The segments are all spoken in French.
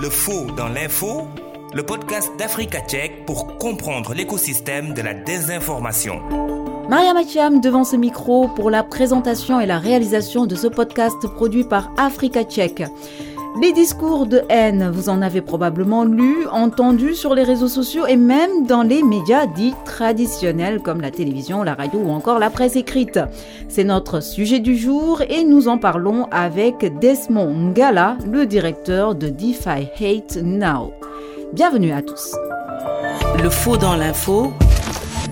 Le faux dans l'info, le podcast d'Africa Tchèque pour comprendre l'écosystème de la désinformation. Maria Machiam devant ce micro pour la présentation et la réalisation de ce podcast produit par Africa Tchèque. Les discours de haine, vous en avez probablement lu, entendu sur les réseaux sociaux et même dans les médias dits traditionnels comme la télévision, la radio ou encore la presse écrite. C'est notre sujet du jour et nous en parlons avec Desmond Ngala, le directeur de DeFi Hate Now. Bienvenue à tous. Le faux dans l'info,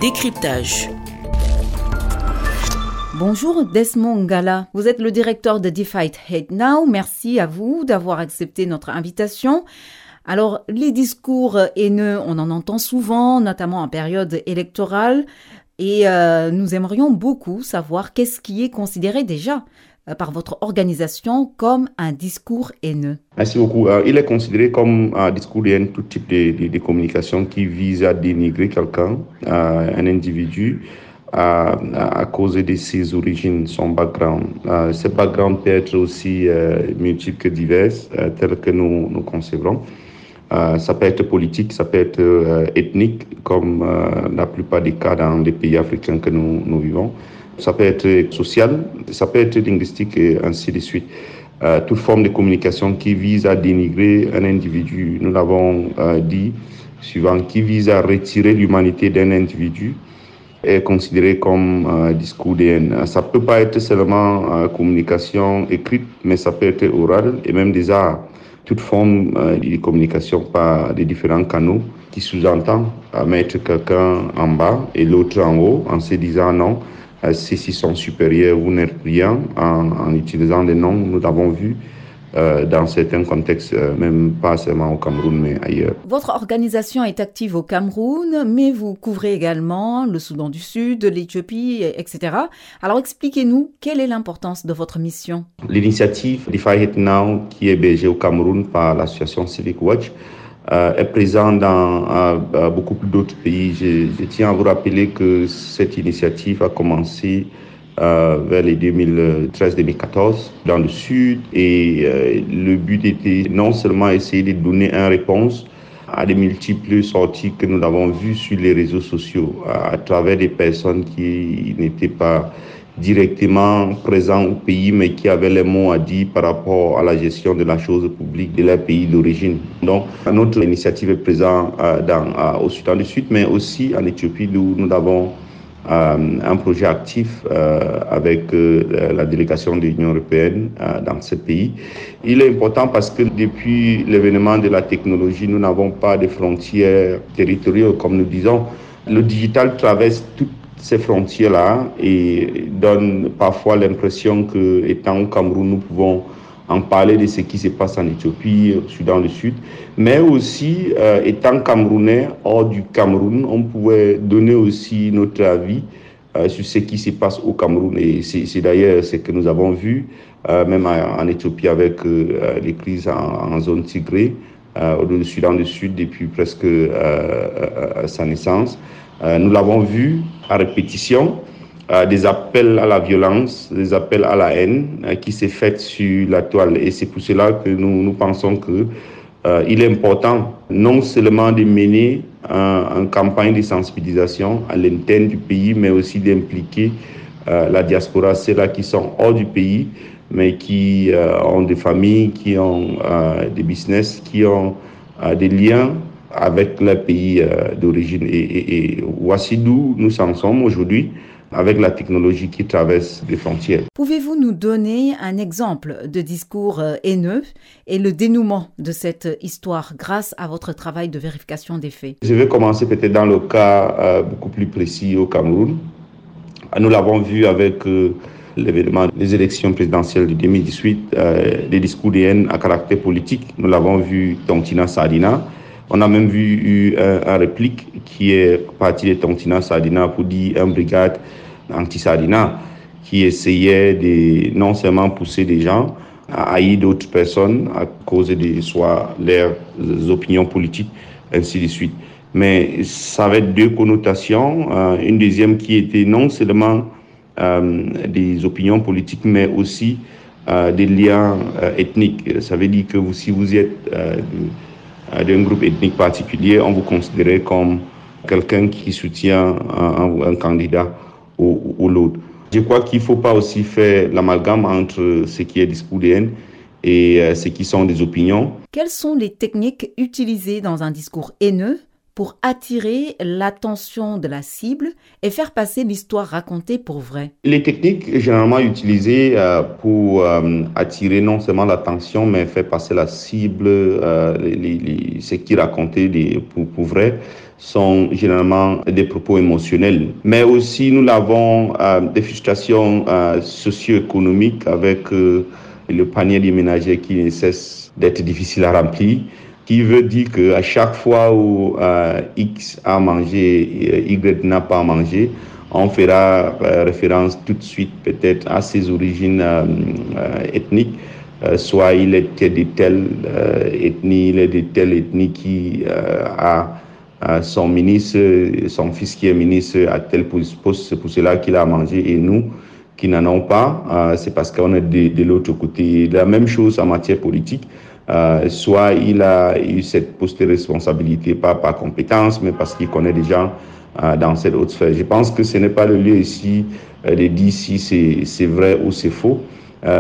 décryptage. Bonjour Desmond Ngala, vous êtes le directeur de DeFi Hate Now. Merci à vous d'avoir accepté notre invitation. Alors, les discours haineux, on en entend souvent, notamment en période électorale, et euh, nous aimerions beaucoup savoir qu'est-ce qui est considéré déjà euh, par votre organisation comme un discours haineux Merci beaucoup. Euh, il est considéré comme un discours haineux tout type de, communication qui vise à dénigrer quelqu'un, un individu, à, à, cause de ses origines, son background. Euh, ce background peut être aussi euh, multiple que divers, euh, tel que nous nous concevons. Euh, ça peut être politique, ça peut être euh, ethnique, comme la plupart des cas dans les pays africains que nous, nous vivons. Ça peut être social, ça peut être linguistique et ainsi de suite. toute forme de communication qui vise à dénigrer un individu, nous l'avons dit suivant, qui vise à retirer l'humanité d'un individu, est considéré comme un discours haine. Ça peut pas être seulement euh, communication écrite, mais ça peut être oral et même arts. Toute forme euh, de communication par les différents canaux qui sous-entend à mettre quelqu'un en bas et l'autre en haut en se disant non, euh, ceux-ci sont supérieurs, vous n'êtes rien en, en utilisant des noms, nous l'avons vu. Euh, dans certains contextes, euh, même pas seulement au Cameroun, mais ailleurs. Votre organisation est active au Cameroun, mais vous couvrez également le Soudan du Sud, l'Éthiopie, etc. Alors expliquez-nous, quelle est l'importance de votre mission? L'initiative DeFi It Now, qui est hébergée au Cameroun par l'association Civic Watch, euh, est présente dans beaucoup plus d'autres pays. Je, je, tiens à vous rappeler que cette initiative a commencé vers les 2013-2014 dans le sud et euh, le but était non seulement essayer de donner une réponse à des multiples sorties que nous avons vues sur les réseaux sociaux à, travers des personnes qui n'étaient pas directement présents au pays, mais qui avaient les mots à dire par rapport à la gestion de la chose publique de leur pays d'origine. Donc, notre initiative est présente euh, dans, euh, au Soudan du Sud, mais aussi en Éthiopie, où nous avons euh, un projet actif euh, avec euh, la délégation de l'Union européenne dans ce pays. Il est important parce que depuis l'événement de la technologie, nous n'avons pas de frontières territoriales, comme nous disons. Le digital traverse toutes ces frontières-là et donne parfois l'impression que, étant au Cameroun, nous pouvons en parler de ce qui se passe en Éthiopie, au Soudan du Sud, mais aussi, euh, étant camerounais, hors du Cameroun, on pouvait donner aussi notre avis euh, sur ce qui se passe au Cameroun. Et c'est d'ailleurs ce que nous avons vu, euh, même en, Éthiopie avec les crises en, en zone tigrée, au Soudan du Sud depuis presque sa naissance. nous l'avons vu à répétition. Euh, des appels à la violence, des appels à la haine euh, qui s'est fait sur la toile. Et c'est pour cela que nous, nous pensons que euh, il est important non seulement de mener une campagne de sensibilisation à l'interne du pays, mais aussi d'impliquer la diaspora, ceux-là qui sont hors du pays, mais qui ont des familles, qui ont des business, qui ont des liens avec leur pays d'origine. Et, et, et voici d'où nous en sommes aujourd'hui avec la technologie qui traverse les frontières. Pouvez-vous nous donner un exemple de discours haineux et le dénouement de cette histoire grâce à votre travail de vérification des faits? Je vais commencer peut-être dans le cas euh, beaucoup plus précis au Cameroun. Nous l'avons vu avec euh, l'événement des élections présidentielles de 2018, euh, des discours de haine à caractère politique. Nous l'avons vu Tontina Sadina. On a même vu un, un réplique qui est parti de Tontina Sadina pour dire une brigade anti-Sadina qui essayait de non seulement pousser des gens à haïr d'autres personnes à cause de soit leurs opinions politiques, ainsi de suite. Mais ça avait deux connotations. Euh, une deuxième qui était non seulement euh, des opinions politiques, mais aussi des liens ethniques. Ça veut dire que si vous êtes d'un groupe ethnique particulier, on vous considère comme quelqu'un qui soutient un, candidat ou, ou l'autre. Je crois qu'il ne faut pas aussi faire l'amalgame entre ce qui est discours de haine et ce qui sont des opinions. Quelles sont les techniques utilisées dans un discours haineux pour attirer l'attention de la cible et faire passer l'histoire racontée pour vrai Les techniques généralement utilisées euh, pour euh, attirer non seulement l'attention, mais faire passer la cible, euh, ce qui racontait pour, pour, vrai, sont généralement des propos émotionnels. Mais aussi, nous avons des frustrations socio-économiques avec le panier des ménagers qui ne cesse d'être difficile à remplir qui veut dire qu'à chaque fois où euh, X a mangé, euh, Y n'a pas mangé, on fera euh, référence tout de suite peut-être à ses origines ethniques. soit il était de telle ethnie, il est de telle ethnie qui a son ministre, son fils qui est ministre à tel poste, c'est pour cela qu'il a mangé et nous qui n'en avons pas, c'est parce qu'on est de l'autre côté. La même chose en matière politique. Euh, soit il a eu cette poste de responsabilité, pas par compétence, mais parce qu'il connaît des gens euh, dans cette autre sphère. Je pense que ce n'est pas le lieu ici euh, de dire si c'est vrai ou c'est faux.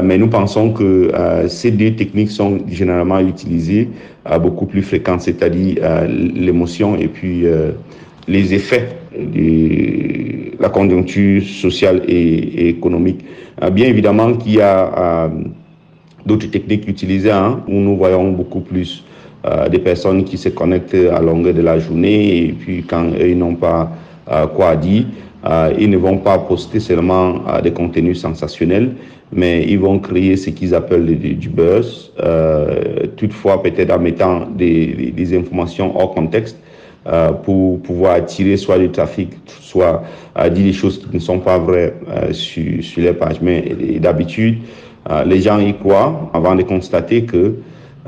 mais nous pensons que ces deux techniques sont généralement utilisées beaucoup plus fréquentes, c'est-à-dire l'émotion et puis les effets de la conjoncture sociale et, et économique. bien évidemment qu'il y a d'autres techniques utilisées, hein, où nous voyons beaucoup plus euh, des personnes qui se connectent à longueur de la journée et puis quand ils n'ont pas euh, quoi dire, euh, ils ne vont pas poster seulement des contenus sensationnels, mais ils vont créer ce qu'ils appellent du, buzz, toutefois peut-être en mettant des, des, informations hors contexte. pour pouvoir attirer soit du trafic, soit dire des choses qui ne sont pas vraies sur, sur les pages. Mais d'habitude, euh, les gens y croient avant de constater que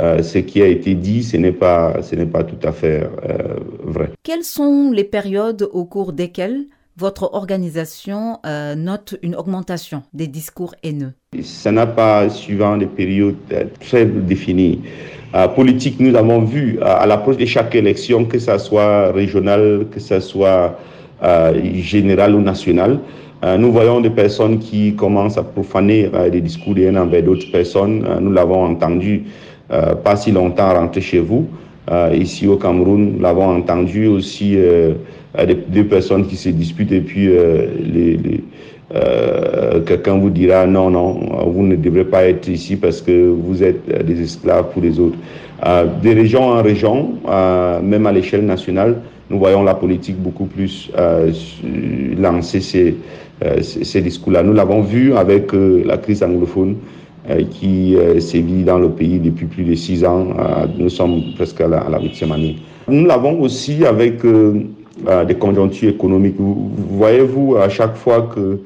euh, ce qui a été dit, ce n'est pas, ce n'est pas tout à fait euh, vrai. Quelles sont les périodes au cours desquelles votre organisation note une augmentation des discours haineux? Ça n'a pas suivant des périodes très définies. politique, nous avons vu à l'approche de chaque élection, que ce soit régional, que ce soit général ou national, euh, nous voyons des personnes qui commencent à profaner euh, des discours de haine envers d'autres personnes. Euh, nous l'avons entendu pas si longtemps rentrer chez vous. ici au Cameroun, nous l'avons entendu aussi des, personnes qui se disputent et puis les, quelqu'un vous dira non, non, vous ne devrez pas être ici parce que vous êtes des esclaves pour les autres. de région en région, même à l'échelle nationale, nous voyons la politique beaucoup plus lancer ces, euh, ces discours-là. Nous l'avons vu avec euh, la crise anglophone euh, qui sévit dans le pays depuis plus de six ans. nous sommes presque à la huitième année. Nous l'avons aussi avec des conjonctures économiques. Voyez-vous, à chaque fois que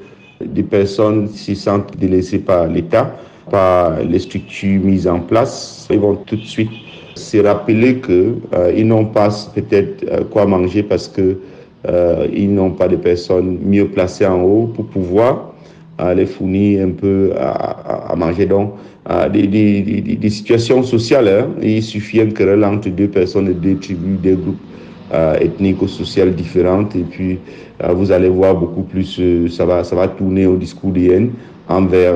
des personnes s'y sentent délaissées par l'État, par les structures mises en place, ils vont tout de suite se rappeler qu'ils n'ont pas peut-être quoi manger parce que euh, ils n'ont pas de personnes mieux placées en haut pour pouvoir euh, les fournir un peu à, manger. Donc, euh, des, situations sociales, hein. il suffit un querelle entre deux personnes, deux tribus, des groupes ethniques ou sociaux différents, et puis vous allez voir beaucoup plus, ça, va, ça va tourner au discours de haine envers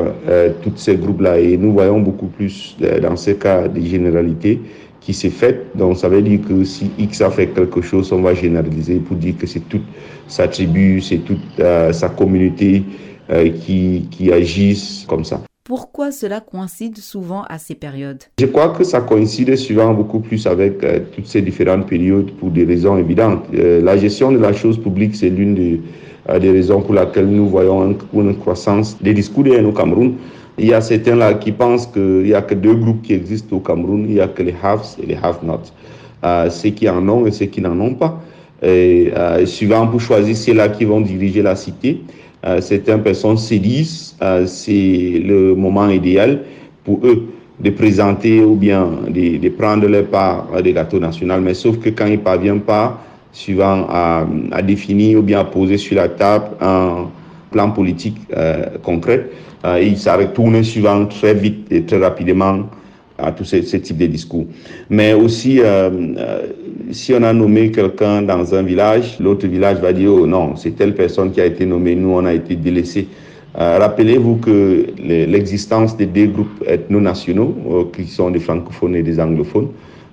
tous ces groupes-là. Et nous voyons beaucoup plus, dans ces cas, des généralités qui s'est faite. Donc ça veut dire que si X a fait quelque chose, on va généraliser pour dire que c'est toute sa tribu, c'est toute euh, sa communauté euh, qui, qui agissent comme ça. Pourquoi cela coïncide souvent à ces périodes? Je crois que ça coïncide souvent beaucoup plus avec euh, toutes ces différentes périodes pour des raisons évidentes. la gestion de la chose publique, c'est l'une des, des, raisons pour laquelle nous voyons une, croissance des discours au Cameroun. Il y a certains là qui pensent qu'il n'y a que deux groupes qui existent au Cameroun. Il n'y a que les haves et les have-nots. Euh, ceux qui en ont et ceux qui n'en ont pas. Et, euh, souvent, pour choisir ceux-là qui vont diriger la cité, euh, certaines personnes se disent euh, c'est le moment idéal pour eux de présenter ou bien de, de prendre leur part des gâteaux nationaux. Mais sauf que quand ils ne parviennent pas, suivant à, à, définir ou bien à poser sur la table un, plan politique concret. il s'est retourné souvent très vite et très rapidement à tous ces, types de discours. Mais aussi, si on a nommé quelqu'un dans un village, l'autre village va dire, oh non, c'est telle personne qui a été nommée, nous, on a été délaissés. Rappelez-vous que l'existence des deux groupes ethno-nationaux, qui sont des francophones et des anglophones,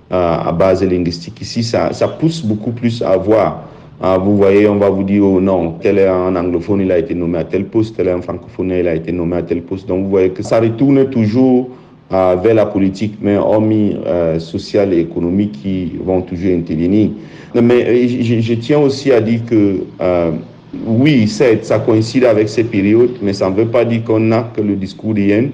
à base linguistique ici, ça, ça pousse beaucoup plus à voir. Ah, vous voyez, on va vous dire, oh non, tel est un anglophone, il a été nommé à tel poste, tel est un francophone, il a été nommé à tel poste. Donc vous voyez que ça retourne toujours euh, vers la politique, mais hormis euh, sociale et économique qui vont toujours intervenir. Mais euh, je, tiens aussi à dire que euh, oui, ça coïncide avec ces périodes, mais ça ne veut pas dire qu'on n'a que le discours d'Yen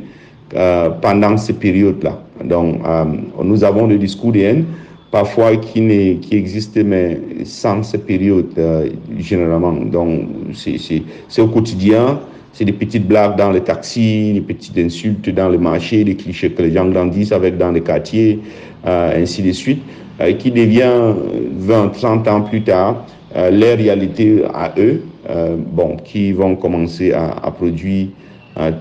euh, pendant ces périodes-là. Donc, euh, nous avons le discours de haine, parfois qui, qui existe, mais sans ces périodes, euh, généralement. Donc, c'est au quotidien, c'est des petites blagues dans les taxis, des petites insultes dans les marchés, des clichés que les gens grandissent avec dans les quartiers, ainsi de suite, qui devient 20, 30 ans plus tard, leur réalité à eux, bon, qui vont commencer à, à produire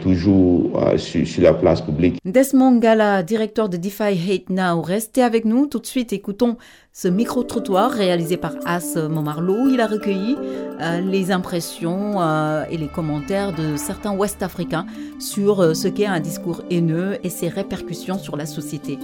toujours euh, sur, la place publique. Desmond Gala, directeur de DeFi Hate Now, restez avec nous. Tout de suite, écoutons ce micro-trottoir réalisé par As Momarlo. Il a recueilli euh, les impressions euh, et les commentaires de certains Ouest-Africains sur ce qu'est un discours haineux et ses répercussions sur la société.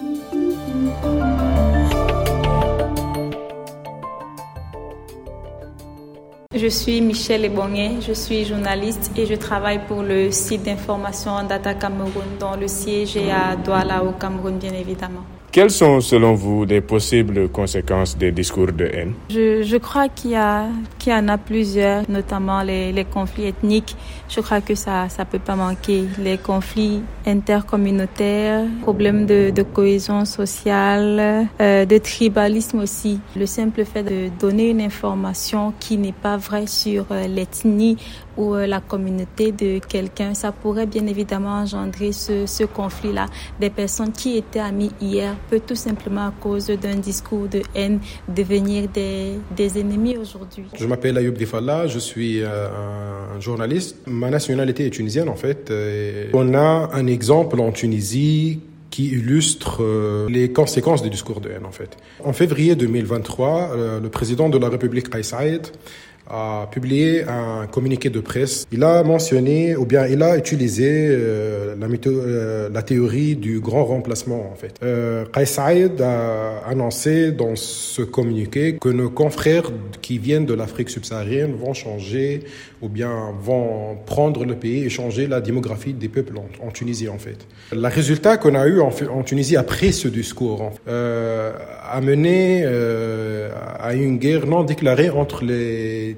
Je suis Michel Ebongué, je suis journaliste et je travaille pour le site d'information Data Cameroun dont le siège est à Douala au Cameroun bien évidemment. Quelles sont selon vous des possibles conséquences des discours de haine? Je, je, crois qu'il y, qu'il y en a plusieurs, notamment les, les, conflits ethniques. Je crois que ça ça peut pas manquer. Les conflits intercommunautaires, problèmes de, de cohésion sociale, euh, de tribalisme aussi. Le simple fait de donner une information qui n'est pas vraie sur euh, l'ethnie ou euh, la communauté de quelqu'un, ça pourrait bien évidemment engendrer ce, ce conflit-là. Des personnes qui étaient amies hier peut tout simplement à cause d'un discours de haine devenir des, des ennemis aujourd'hui. Je m'appelle Ayoub Difalla, je suis euh, un journaliste. Ma nationalité est tunisienne en fait. on a un exemple en Tunisie qui illustre euh, les conséquences du discours de haine en fait. En février 2023, le président de la République Kais a publié un communiqué de presse. Il a mentionné, ou bien il a utilisé euh, la, euh, la théorie du grand remplacement, en fait. Euh, a annoncé dans ce communiqué que nos confrères qui viennent de l'Afrique subsaharienne vont changer, ou bien vont prendre le pays et changer la démographie des peuples en, Tunisie, en fait. Le résultat qu'on a eu en, Tunisie après ce discours euh, a mené à une guerre non déclarée entre les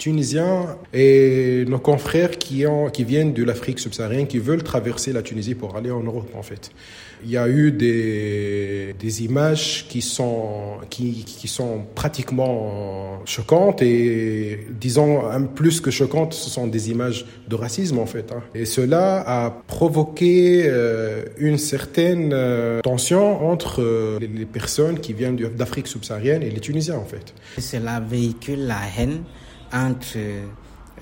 Tunisiens et nos confrères qui, viennent de l'Afrique subsaharienne, qui veulent traverser la Tunisie pour aller en Europe, en fait. Il y a eu des, images qui sont, pratiquement choquantes et, disons, plus que choquantes, ce sont des images de racisme, en fait. Hein. Et cela a provoqué euh, une certaine euh, tension entre euh, les personnes qui viennent d'Afrique subsaharienne et les Tunisiens, en fait. Cela véhicule la haine entre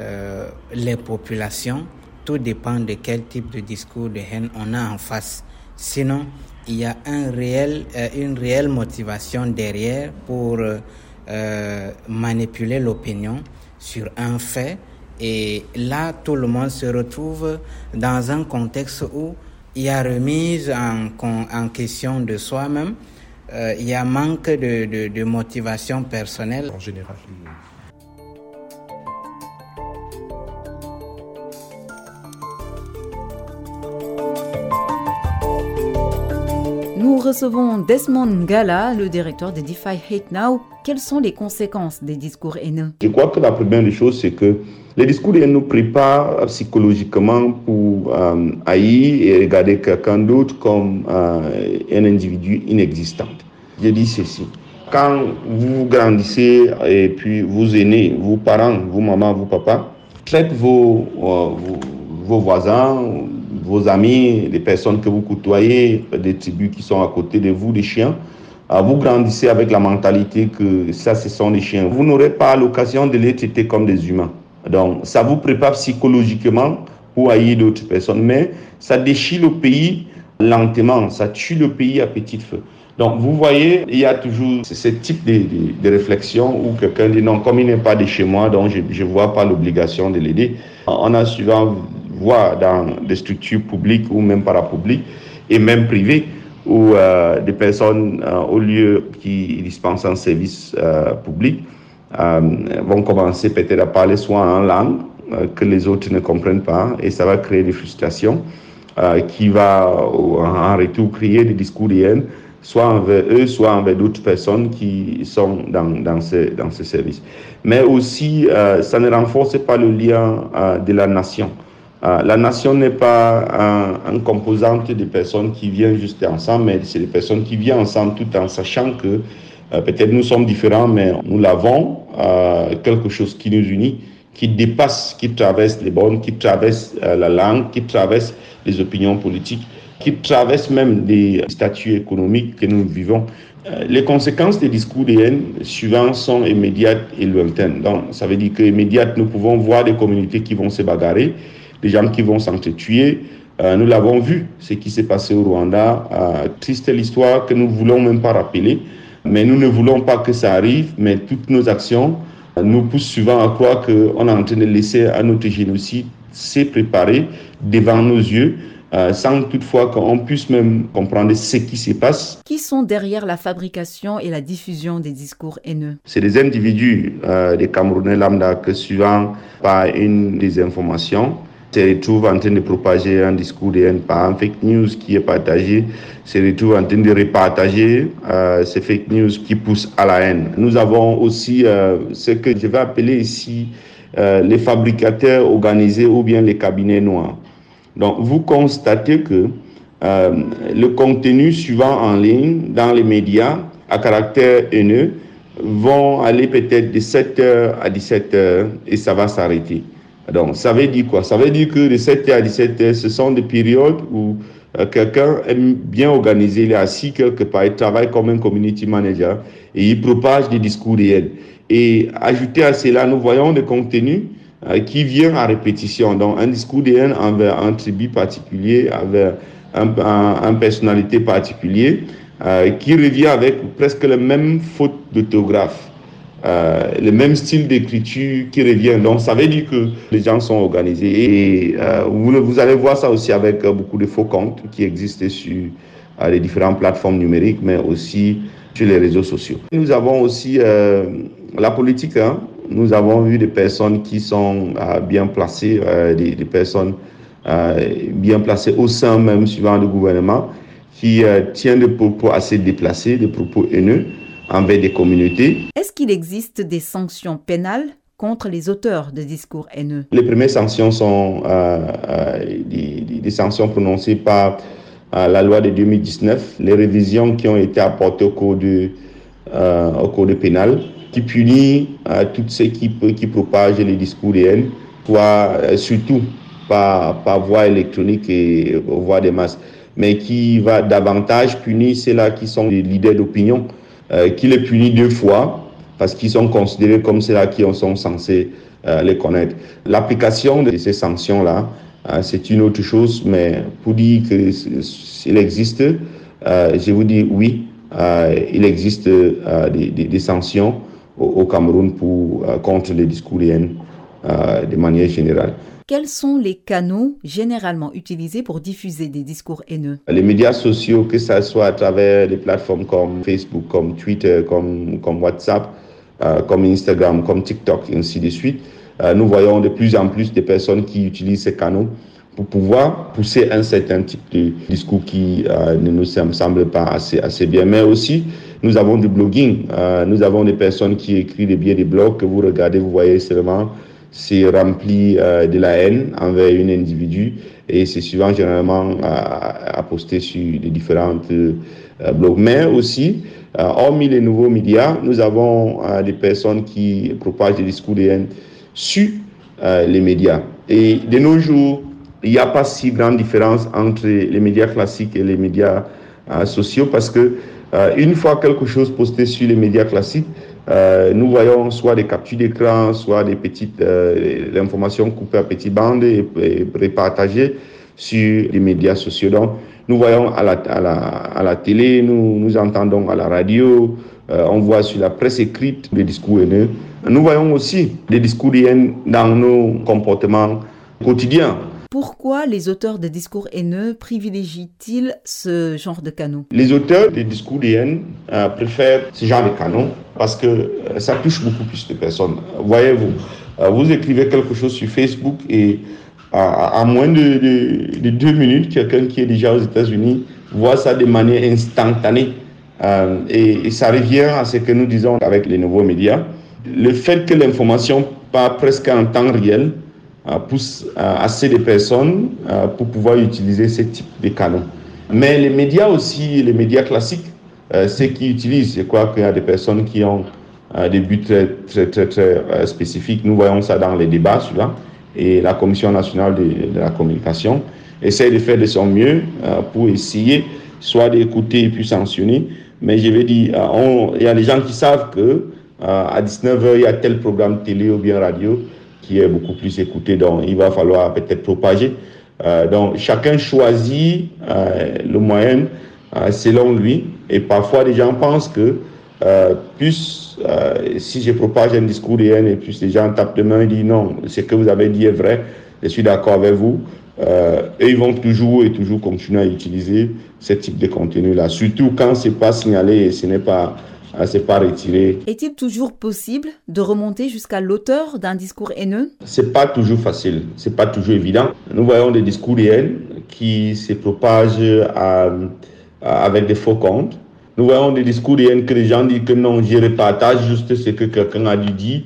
euh, les populations. Tout dépend de quel type de discours de haine on a en face. Sinon, il y a euh, une réelle motivation derrière pour euh, manipuler l'opinion sur un fait. Et là, tout le monde se retrouve dans un contexte où il y a remise en, question de soi-même, il y a manque de, de, de motivation personnelle. En général. Recevons Desmond Gala, le directeur de DeFi Hate Now. Quelles sont les conséquences des discours haineux? Je crois que la première des choses, c'est que les discours haineux nous préparent psychologiquement pour euh, haïr et regarder quelqu'un d'autre comme euh, un individu inexistant. Je dis ceci. Quand vous grandissez et puis vous aînés, vos parents, vos mamans, vos papas, traitent vos, euh, vos, vos voisins, vos amis, les personnes que vous côtoyez, des tribus qui sont à côté de vous, des chiens, ah, vous grandissez avec la mentalité que ça, ce sont des chiens. Vous n'aurez pas l'occasion de les traiter comme des humains. Donc, ça vous prépare psychologiquement pour haïr d'autres personnes, mais ça déchire le pays lentement, ça tue le pays à petit feu. Donc, vous voyez, il y a toujours ce type de, réflexion où quelqu'un dit non, comme il n'est pas de chez moi, donc je ne vois pas l'obligation de l'aider. On a souvent voit dans des structures publiques ou même parapubliques et même privées où euh, des personnes, euh, au lieu qui dispensent un service euh, public, vont commencer peut-être à parler soit en langue que les autres ne comprennent pas et ça va créer des frustrations qui va en retour créer des discours de haine soit envers eux, soit envers d'autres personnes qui sont dans, dans, ce, dans ce service. Mais aussi, ça ne renforce pas le lien de la nation. Euh, la nation n'est pas un, un, composante de personnes qui viennent juste ensemble, mais c'est des personnes qui viennent ensemble tout en sachant que euh, peut-être nous sommes différents, mais nous l'avons, euh, quelque chose qui nous unit, qui dépasse, qui traverse les bornes, qui traverse la langue, qui traverse les opinions politiques, qui traverse même les statuts économiques que nous vivons. Les conséquences des discours de haine suivants sont immédiates et lointaines. Donc, ça veut dire qu'immédiates, nous pouvons voir des communautés qui vont se bagarrer, des gens qui vont s'entretuer. Euh, nous l'avons vu, ce qui s'est passé au Rwanda. Euh, triste l'histoire que nous ne voulons même pas rappeler, mais nous ne voulons pas que ça arrive, mais toutes nos actions nous poussent souvent à croire qu'on est en train de laisser un autre génocide se préparer devant nos yeux. Euh, sans toutefois qu'on puisse même comprendre ce qui se passe. Qui sont derrière la fabrication et la diffusion des discours haineux? C'est des individus, euh, des Camerounais lambda, que suivant par une désinformation, se retrouvent en train de propager un discours de haine par un fake news qui est partagé, se retrouvent en train de repartager euh, ces fake news qui poussent à la haine. Nous avons aussi euh, ce que je vais appeler ici euh, les fabricateurs organisés ou bien les cabinets noirs. Donc vous constatez que le contenu suivant en ligne dans les médias à caractère haineux vont aller peut-être de 7h à 17h et ça va s'arrêter. Donc, ça veut dire quoi? Ça veut dire que de 7h à 17h, ce sont des périodes où euh, quelqu'un est bien organisé, il est assis quelque part, il travaille comme un community manager et il propage des discours réels. Et ajouté à cela, nous voyons des contenus euh, qui viennent à répétition. Donc, un discours haine envers un tribu particulier, envers un, un, un personnalité particulier, euh, qui revient avec presque les mêmes fautes d'orthographe. Euh, le même style d'écriture qui revient. Donc, ça veut dire que les gens sont organisés. Et euh, vous, allez voir ça aussi avec euh, beaucoup de faux comptes qui existent sur euh, les différentes plateformes numériques, mais aussi sur les réseaux sociaux. Nous avons aussi euh, la politique. Hein. Nous avons vu des personnes qui sont bien placées, des, des, personnes bien placées au sein même suivant le gouvernement, qui tiennent des propos assez déplacés, des propos haineux envers des communautés. Qu'il existe des sanctions pénales contre les auteurs de discours haineux? Les premières sanctions sont euh, euh, des, sanctions prononcées par euh, la loi de 2019, les révisions qui ont été apportées au code, de, au code pénal, qui punit tous ceux qui, qui propagent les discours de haine, soit, surtout par, par voie électronique et voie des masses, mais qui va davantage punir ceux-là qui sont des leaders d'opinion qui les punit deux fois parce qu'ils sont considérés comme ceux-là qui sont censés euh, les connaître. L'application de ces sanctions-là, euh, c'est une autre chose, mais pour dire qu'il existe, euh, je vous dis oui, il existe des, des, des, sanctions au, au Cameroun pour, contre les discours de haine de manière générale. Quels sont les canaux généralement utilisés pour diffuser des discours haineux? Les médias sociaux, que ce soit à travers des plateformes comme Facebook, comme Twitter, comme, comme WhatsApp, comme Instagram, comme TikTok, et ainsi de suite, euh, nous voyons de plus en plus de personnes qui utilisent ces canaux pour pouvoir pousser un certain type de discours qui euh, ne nous semble pas assez, assez bien. Mais aussi, nous avons du blogging. Euh, nous avons des personnes qui écrivent des biais des blogs que vous regardez, vous voyez seulement c'est rempli euh, de la haine envers un individu et c'est souvent généralement à, à, poster sur les différentes euh. Mais aussi, euh, hormis les nouveaux médias, nous avons des personnes qui propagent des discours de haine sur les médias. Et de nos jours, il n'y a pas si grande différence entre les médias classiques et les médias sociaux parce que une fois quelque chose posté sur les médias classiques, euh, nous voyons soit des captures d'écran, soit des petites euh, informations coupées à petites bandes et, et, sur les médias sociaux. Donc, nous voyons à la, à la, à la télé, nous, nous entendons à la radio, euh, on voit sur la presse écrite des discours haineux. Nous voyons aussi des discours haineux dans nos comportements quotidiens. Pourquoi les auteurs de discours haineux privilégient-ils ce genre de canaux? Les auteurs de discours de haine euh, préfèrent ce genre de canaux parce que euh, ça touche beaucoup plus de personnes. Voyez-vous, vous écrivez quelque chose sur Facebook et à moins de, de, de, deux minutes, quelqu'un qui est déjà aux États-Unis voit ça de manière instantanée. Euh, et, ça revient à ce que nous disons avec les nouveaux médias. Le fait que l'information part presque en temps réel pousse assez de personnes pour pouvoir utiliser ce type de canaux. Mais les médias aussi, les médias classiques, ceux qui utilisent, je crois qu'il y a des personnes qui ont des buts très, très, très, très spécifiques. Nous voyons ça dans les débats, celui-là. Et la Commission nationale de, la communication essaie de faire de son mieux pour essayer soit d'écouter et puis sanctionner. Mais je vais dire, on, il y a des gens qui savent que à 19h, il y a tel programme télé ou bien radio qui est beaucoup plus écouté. Donc, il va falloir peut-être propager. Euh, donc, chacun choisit euh, le moyen euh, selon lui. Et parfois, les gens pensent que plus, si je propage un discours de haine et plus les gens tapent de main et disent non, ce que vous avez dit est vrai, je suis d'accord avec vous. et ils vont toujours et toujours continuer à utiliser ce type de contenu-là. Surtout quand ce n'est pas signalé et ce n'est pas c'est pas retiré. Est-il toujours possible de remonter jusqu'à l'auteur d'un discours haineux? C'est pas toujours facile, c'est pas toujours évident. Nous voyons des discours de haine qui se propagent à, à, avec des faux comptes. Nous voyons des discours haine que les gens disent que non, je repartage juste ce que quelqu'un a dû dire.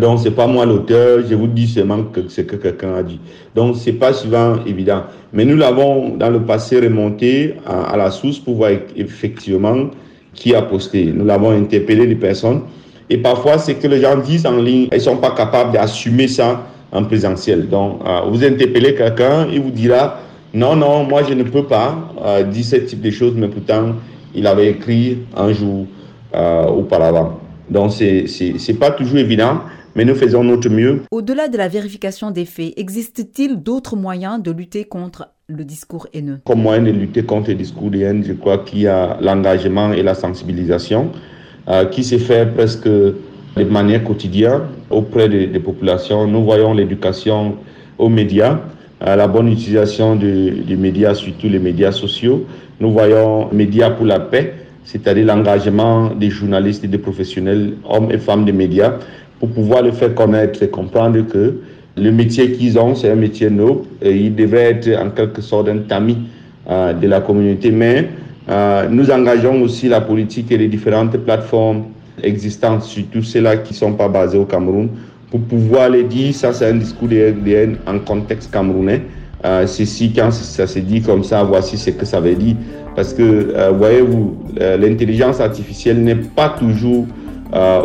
Donc c'est pas moi l'auteur, je vous dis seulement ce que quelqu'un a dit. Donc c'est pas souvent évident. Mais nous l'avons dans le passé remonté à, à la source pour voir effectivement qui a posté. Nous l'avons interpellé les personnes. Et parfois, c'est que les gens disent en ligne, ils ne sont pas capables d'assumer ça en présentiel. Donc, euh, vous interpellez quelqu'un, il vous dira, non, non, moi je ne peux pas euh, dire ce type de choses, mais pourtant, il avait écrit un jour euh, auparavant. Donc, ce n'est pas toujours évident, mais nous faisons notre mieux. Au-delà de la vérification des faits, existe-t-il d'autres moyens de lutter contre le discours haineux? Comme moyen de lutter contre le discours de haine, je crois qu'il y a l'engagement et la sensibilisation euh, qui se fait presque de manière quotidienne auprès des, des populations. Nous voyons l'éducation aux médias, euh, la bonne utilisation de, des médias, surtout les médias sociaux. Nous voyons médias pour la paix, c'est-à-dire l'engagement des journalistes et des professionnels, hommes et femmes des médias, pour pouvoir le faire connaître et comprendre que le métier qu'ils ont, c'est un métier noble et il devrait être en quelque sorte un tamis euh, de la communauté. Mais euh, nous engageons aussi la politique et les différentes plateformes existantes, surtout celles-là qui ne sont pas basées au Cameroun, pour pouvoir les dire, ça c'est un discours de haine en contexte camerounais. Euh, ceci, quand ça se dit comme ça, voici ce que ça veut dire. Parce que, euh, voyez-vous, l'intelligence artificielle n'est pas toujours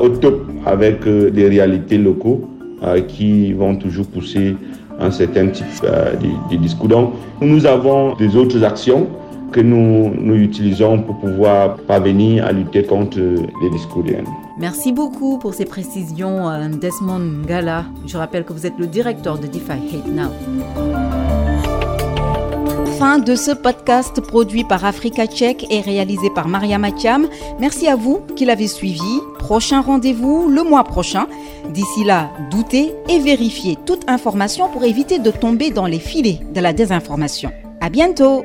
au top avec des réalités locaux. Euh, qui vont toujours pousser un certain type euh, de, discours. Donc, nous avons des autres actions que nous, nous utilisons pour pouvoir parvenir à lutter contre les discours. Merci beaucoup pour ces précisions, Desmond Gala. Je rappelle que vous êtes le directeur de DeFi Hate Now fin de ce podcast produit par Africa Tchèque et réalisé par Maria Matiam. Merci à vous qui l'avez suivi. Prochain rendez-vous le mois prochain. D'ici là, doutez et vérifiez toute information pour éviter de tomber dans les filets de la désinformation. À bientôt!